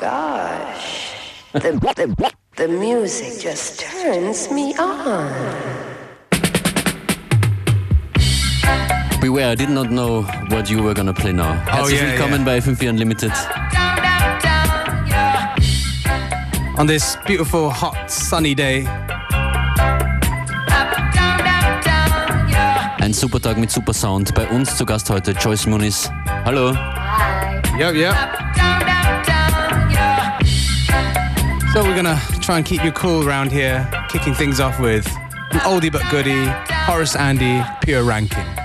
gosh. The, the, the music just turns me on. Beware, I did not know what you were gonna play now. Herzlich Oh, yeah, willkommen yeah. bei FM4 Unlimited. On this beautiful, hot, sunny day, Ein super Tag mit super Sound. Bei uns zu Gast heute Joyce Muniz. Hallo. Hi. Yep, yep. So we're gonna try and keep you cool around here, kicking things off with an oldie but goodie, Horace Andy, Pure Ranking.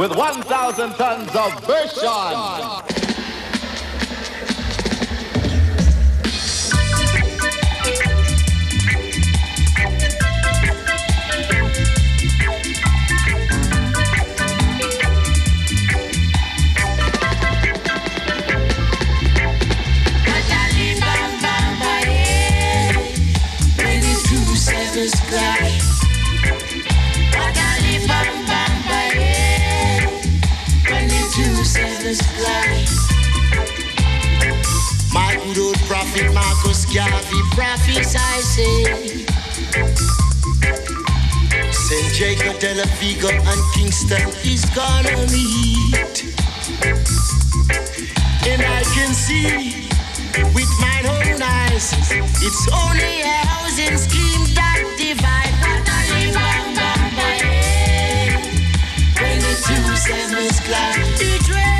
With 1,000 tons of version. My good old prophet Marcus Garvey prophesy say St. Jago, Tel Aviv, and Kingston is gonna meet And I can see with my own eyes It's only a housing scheme that divide When the two clash the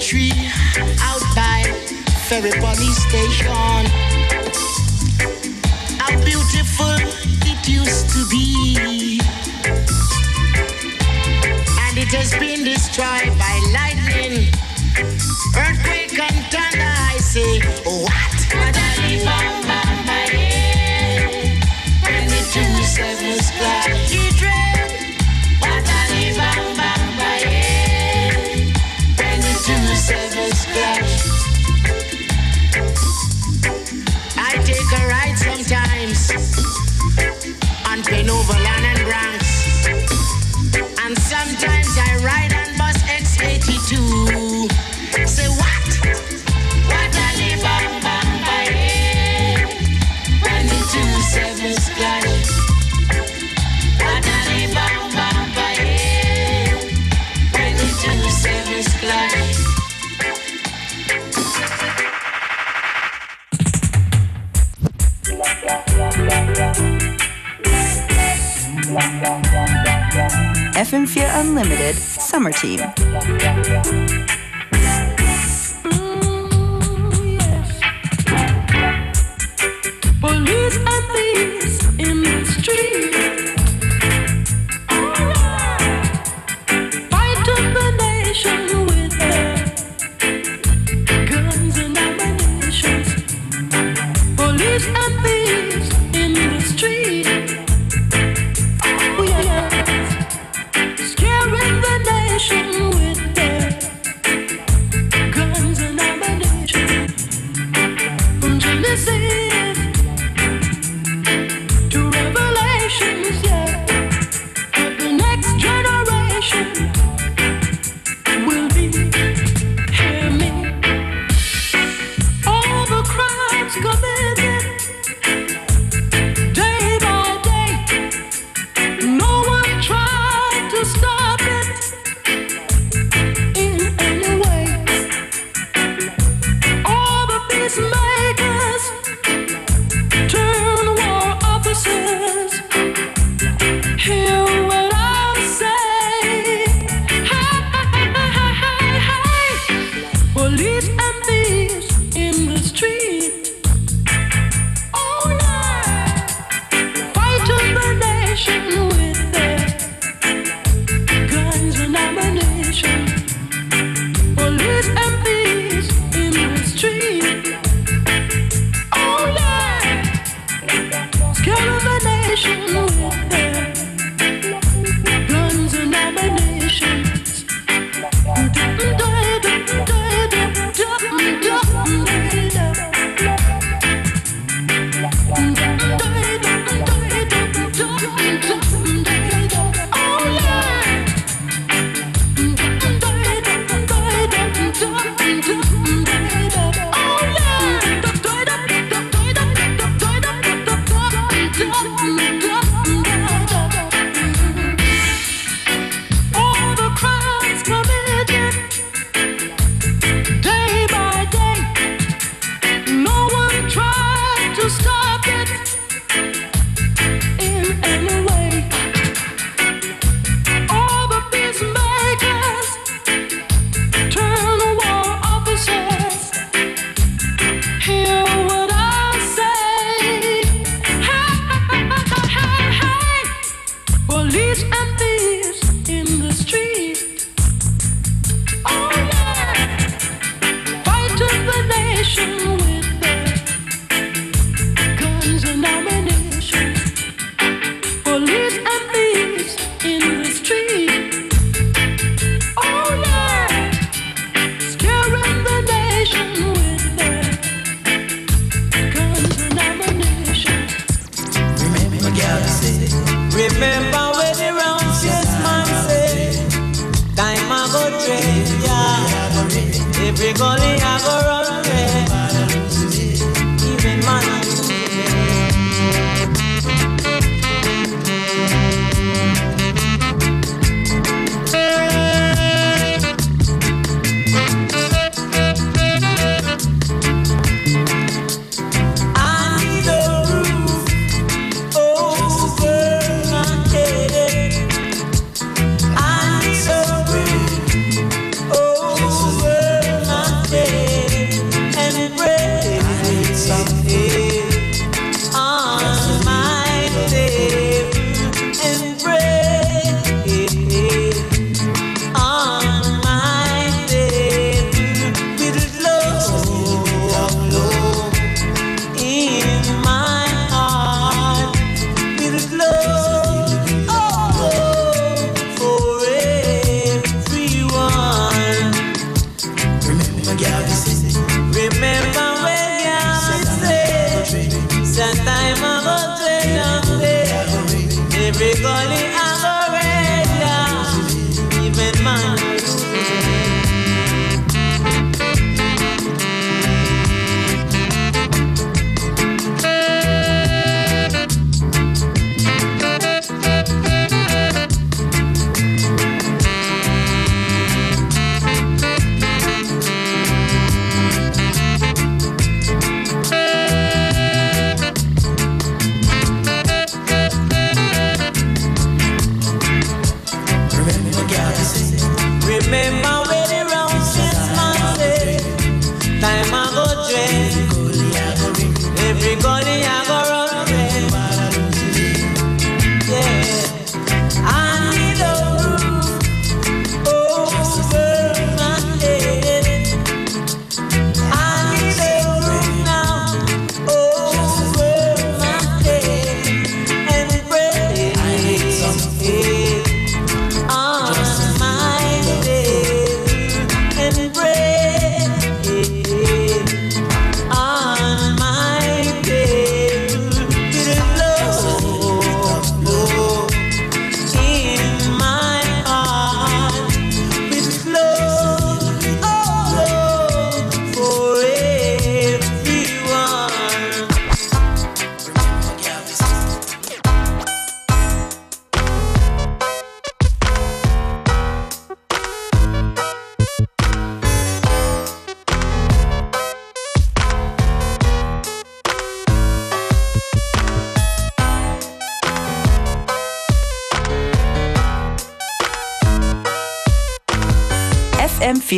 tree out by Ferry Police Station. How beautiful it used to be. And it has been destroyed by lightning, earthquake, Team.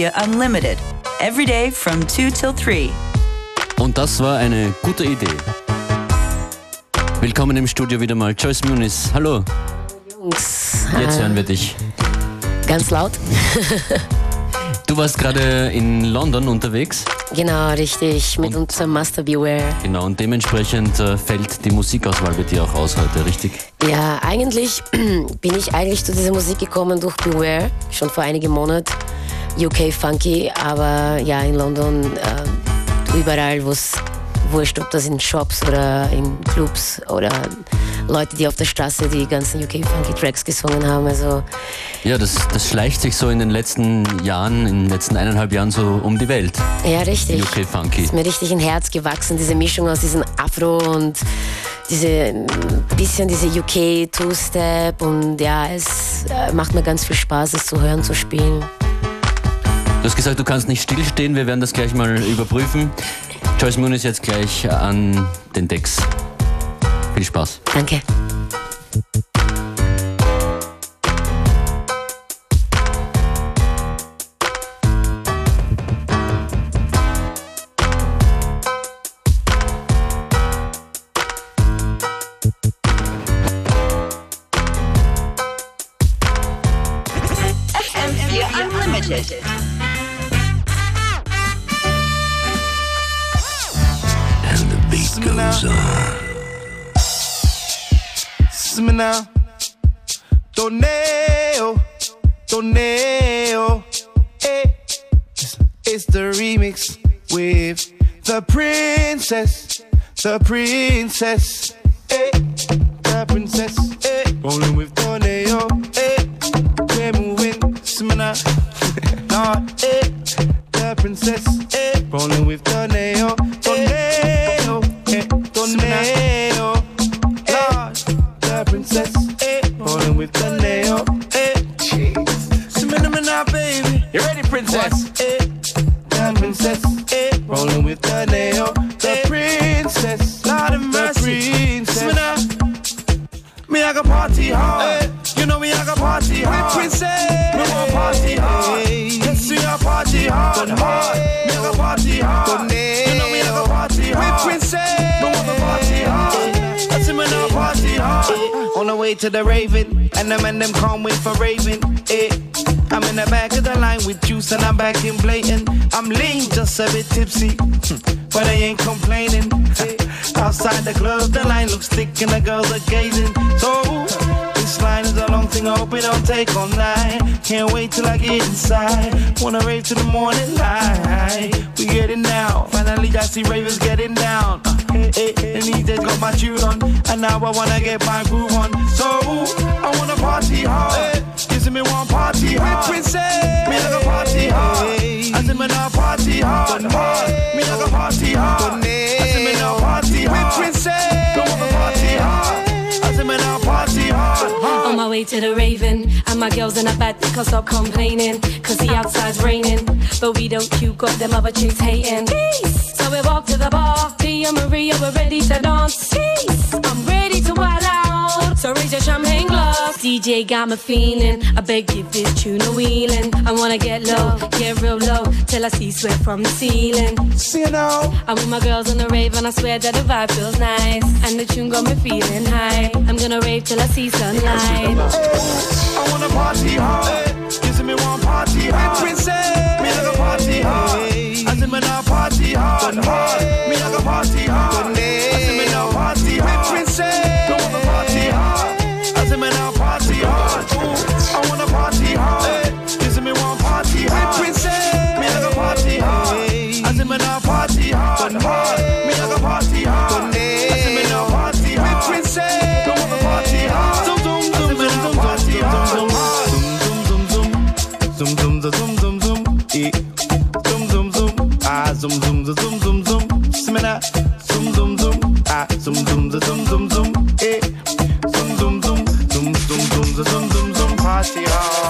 FM4 Unlimited. Every day from 2 till 3. Und das war eine gute Idee. Willkommen im Studio wieder mal, Joyce Muniz. Hallo, Jungs, jetzt hören wir dich. ganz laut. Du warst gerade in London unterwegs, Genau, richtig, mit Und- unserem Master Beware. genau, und dementsprechend äh, fällt die Musikauswahl bei dir auch aus heute, richtig? Ja, eigentlich bin ich eigentlich zu dieser Musik gekommen durch Beware, schon vor einigen Monaten. UK Funky, aber ja, in London äh, überall, wo es wurscht, ob das in Shops oder in Clubs oder Leute, die auf der Straße die ganzen UK Funky Tracks gesungen haben. Also Ja, das, das schleicht sich so in den letzten Jahren, in den letzten eineinhalb Jahren so um die Welt. ja, richtig. UK Funky. ist mir richtig ein Herz gewachsen, diese Mischung aus diesem Afro und diese mm, bisschen diese UK Two-Step und ja, es äh, macht mir ganz viel Spaß, es zu hören, zu spielen. Du hast gesagt, du kannst nicht stillstehen, wir werden das gleich mal überprüfen. Joyce Moon ist jetzt gleich an den Decks. Viel Spaß. Danke. Now. Torneo, torneo. Hey. It's the remix with the princess, the princess. I'm blatant. I'm lean, just a bit tipsy, but I ain't complaining. Outside the club, the line looks thick and the girls are gazing. So this line is a long thing, I hope it don't take all night. Can't wait till I get inside. Wanna rave to the morning light. We getting down. Finally, I see ravers getting down. Uh, and he just got my tune on, and now I wanna get my groove on. So I wanna party hard. Kissing me one party hard. Princess, me like a party hard. I said me now party hard, hard. Me like a party hard. I said me now party hard. Princess, me wanna party hard. I said me now party hard, hard. On my way to the Raven, and my girls in the bed, they can't stop complaining. Cause the outside's raining, but we don't queue, got them other chicks hating. Peace. So we walk to the bar, me and Maria, we're ready to dance. Peace. I'm ready to wild out, so raise your champagne glass. DJ got me feeling, I beg give this tune a wheeling. I wanna get low, get real low, till I see sweat from the ceiling. See you now. I'm with my girls on the rave, and I swear that the vibe feels nice. And the tune got me feeling high. I'm gonna rave till I see sunlight. I wanna party hard. Kissing me one party hard. Princess, me like a party hard. I said me now party hard, hard. Zoom ah zoom zoom zoom zoom zoom now. Zoom zoom zoom ah zoom zoom zoom zoom zoom eh. Zoom zoom zoom zoom zoom zoom zoom zoom zoom party hard.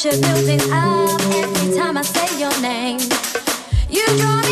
pressure building up every time I say your name. You draw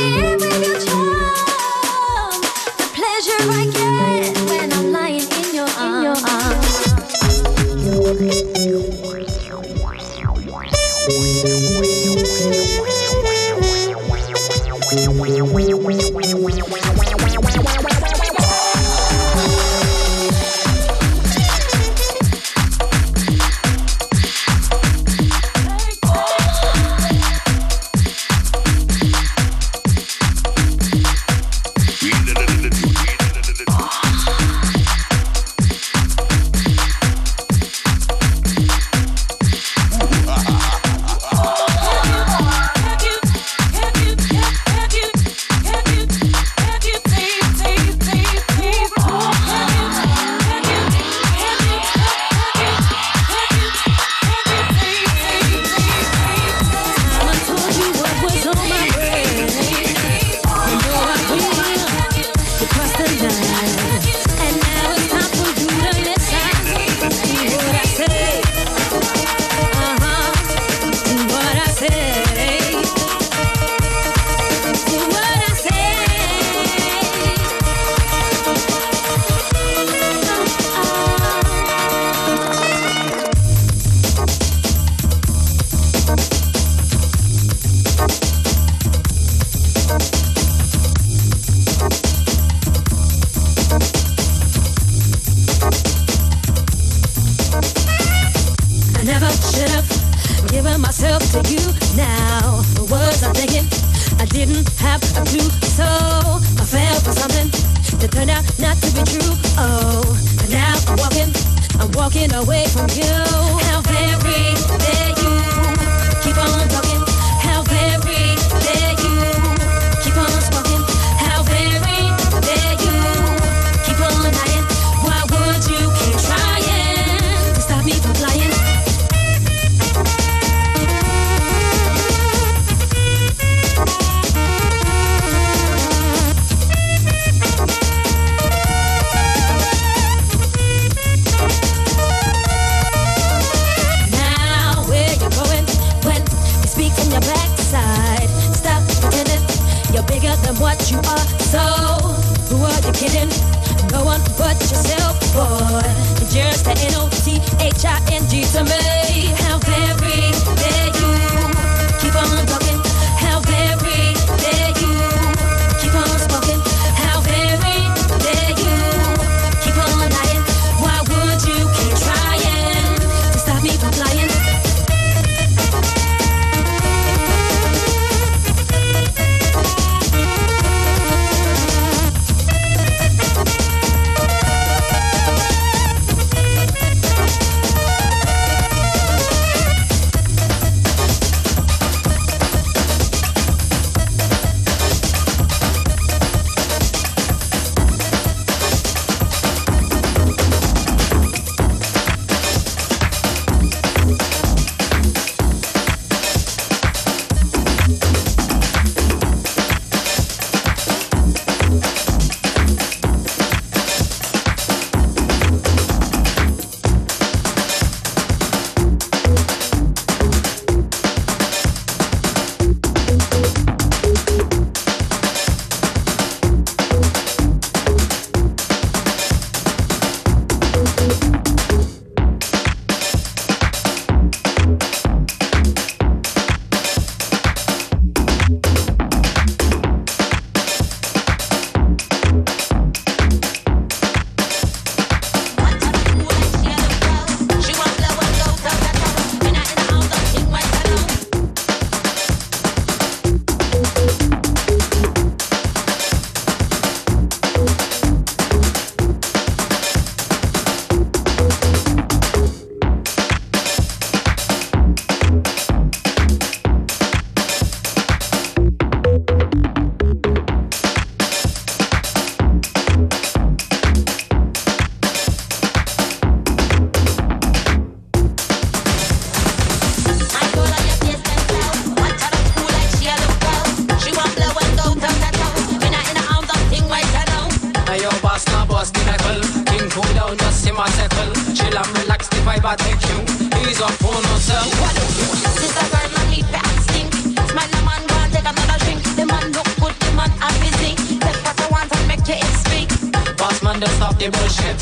man just stop the bullshit.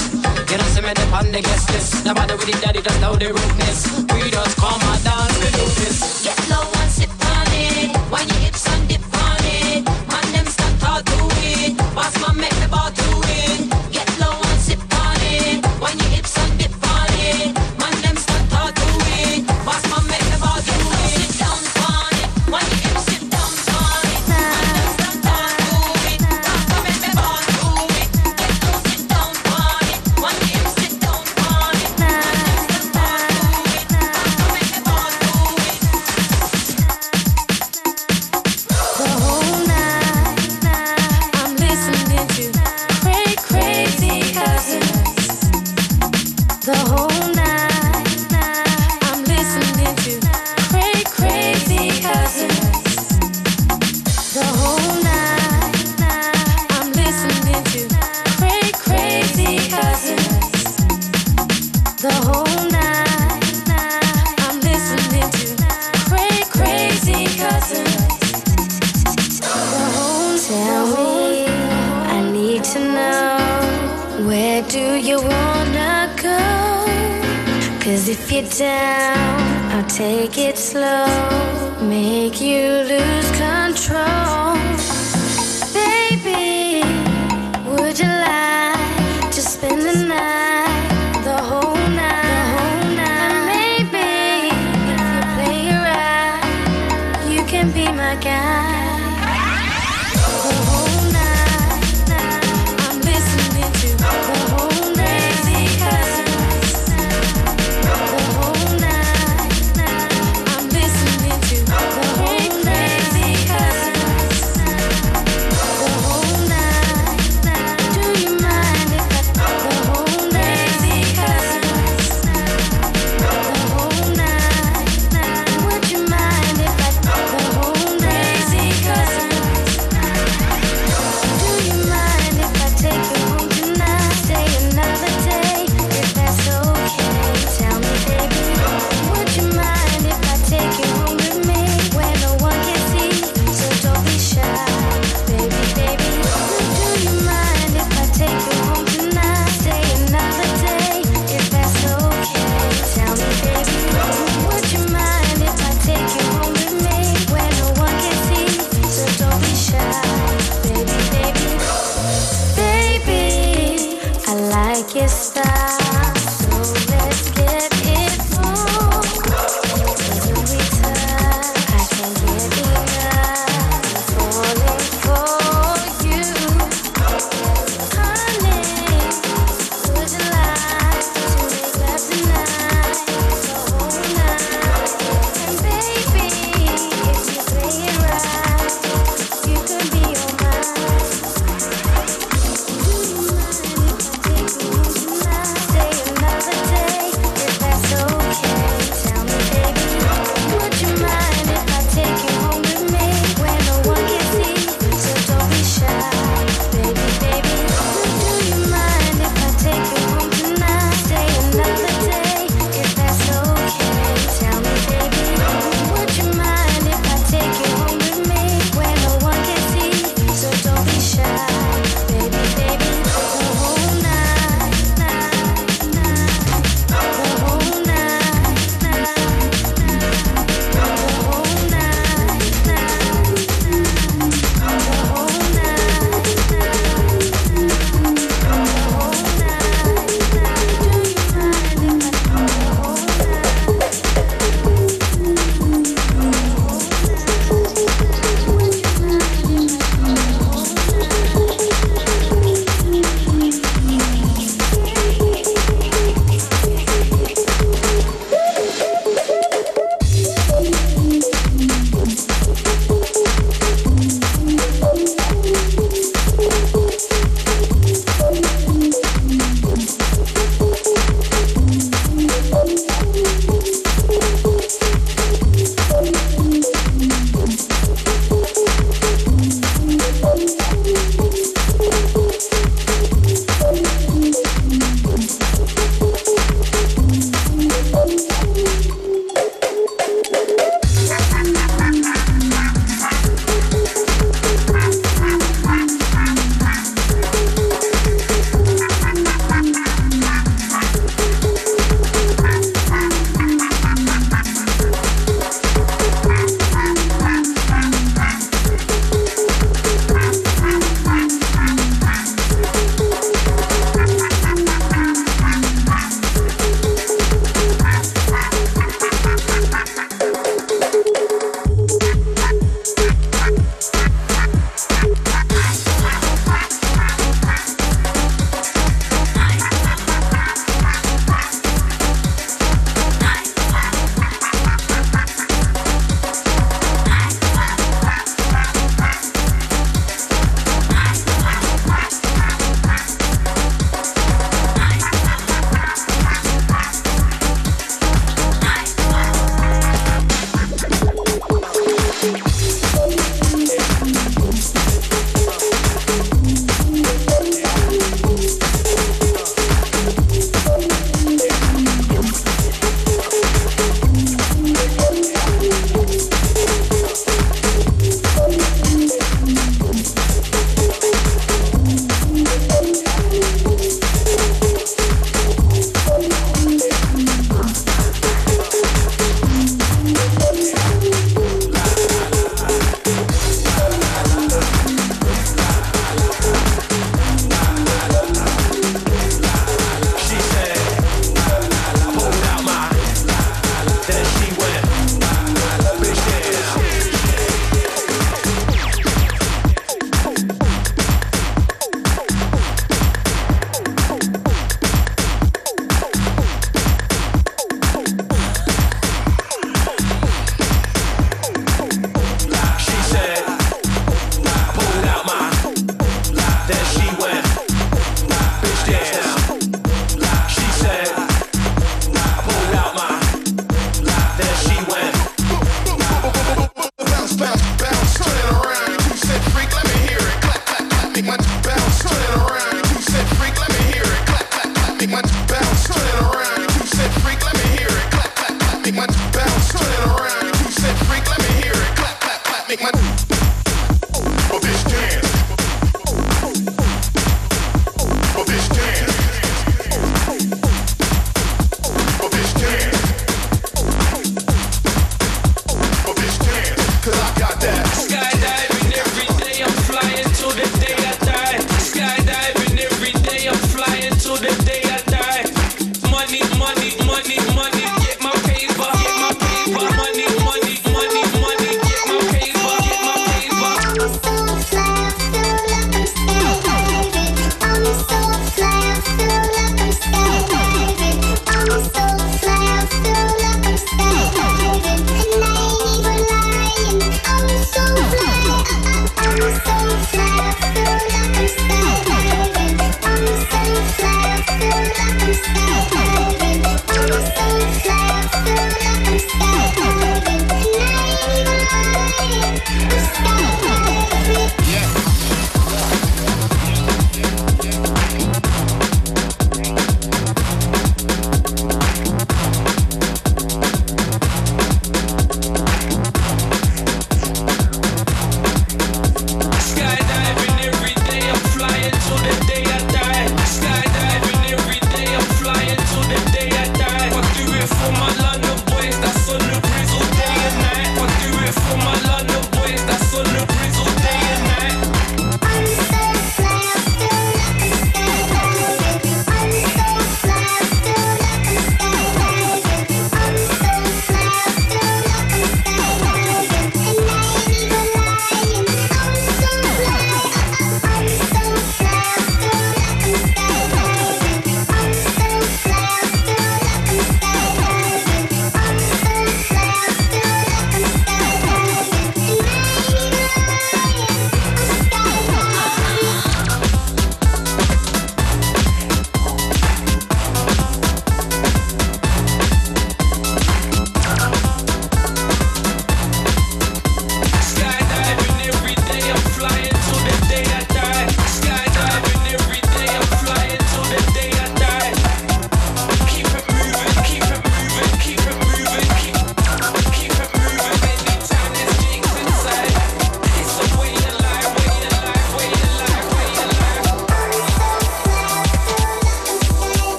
You don't see me dip on the guest list. Nobody with the daddy just know the rudeness. We just come and dance, we do this. Get low and sit on it. When you hit can be my guide.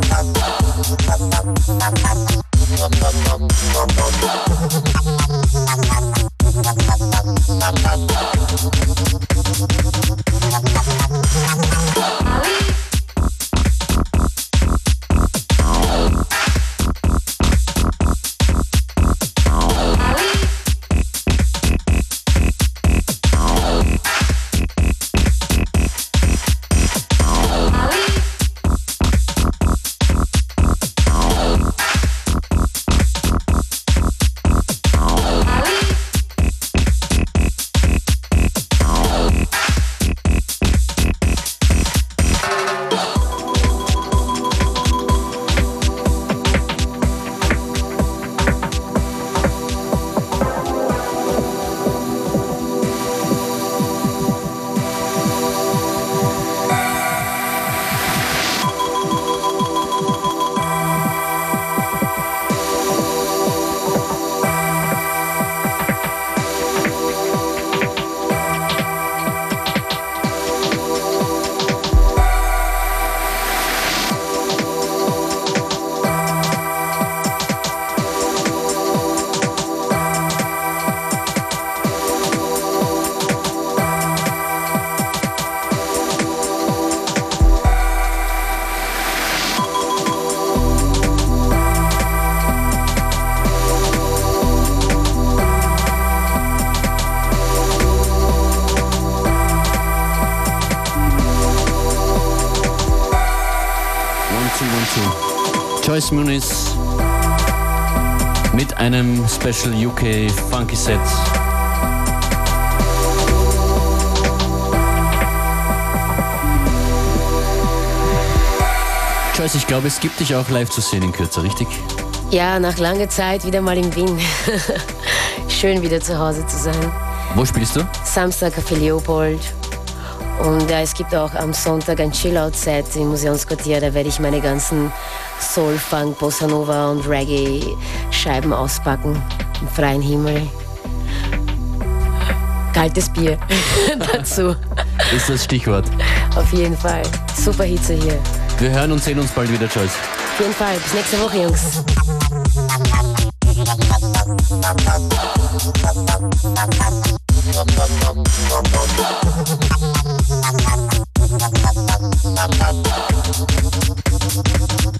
Thank you. 2022. Joyce Muniz mit einem Special UK Funky Set. Joyce, ich glaube, es gibt dich auch live zu sehen in Kürze, richtig? Ja, nach langer Zeit wieder mal in Wien. Schön wieder zu Hause zu sein. Wo spielst du? Samstag auf Leopold. Und ja, es gibt auch am Sonntag ein Chill-Out-Set im Museumsquartier. Da werde ich meine ganzen Soul, Funk, Bossa Nova und Reggae-Scheiben auspacken. Im freien Himmel. Kaltes Bier dazu. Ist das Stichwort. Auf jeden Fall. Super Hitze hier. Wir hören und sehen uns bald wieder, Joyce. Auf jeden Fall. Bis nächste Woche, Jungs. Thank. Thank you.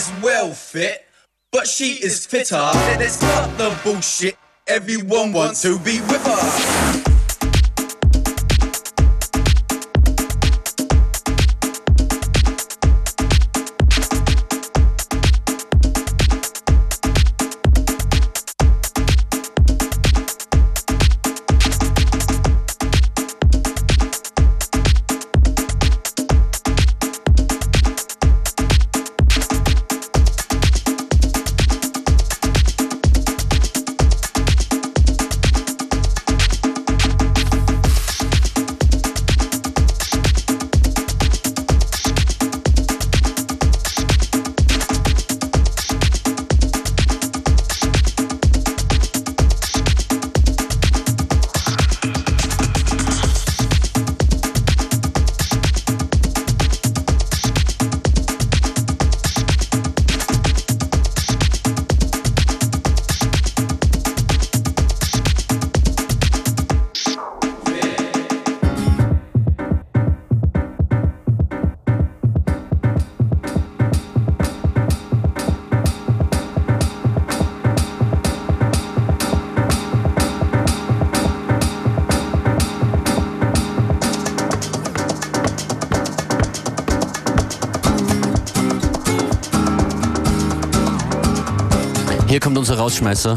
Is well fit, but she is fitter. And it's not the bullshit. Everyone wants to be with her. Rausschmeißer.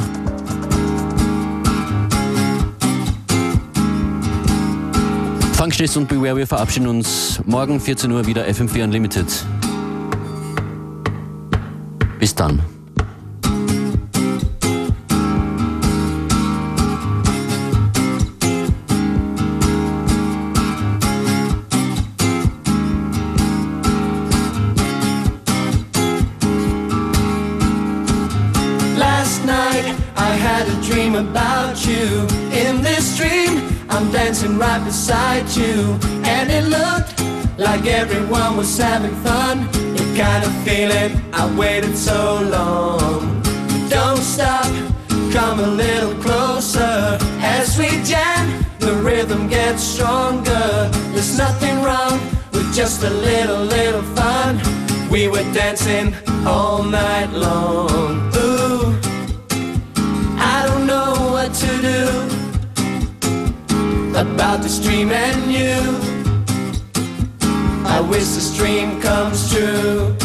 Functionist und Beware, wir verabschieden uns morgen 14 Uhr wieder FM4 Unlimited. Bis dann. I'm right beside you. And it looked like everyone was having fun. The kind of feeling I waited so long. Don't stop, come a little closer. As we jam, the rhythm gets stronger. There's nothing wrong with just a little, little fun. We were dancing all night long. About this dream and you. I wish this dream comes true.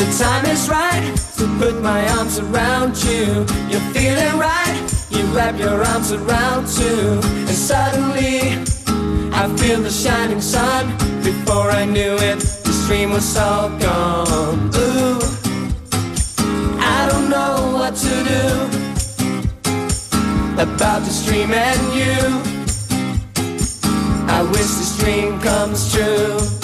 The time is right to put my arms around you. You're feeling right, you wrap your arms around too. And suddenly, I feel the shining sun. Before I knew it, this dream was all gone. Ooh, I don't know what to do about this dream and you. I wish this dream comes true.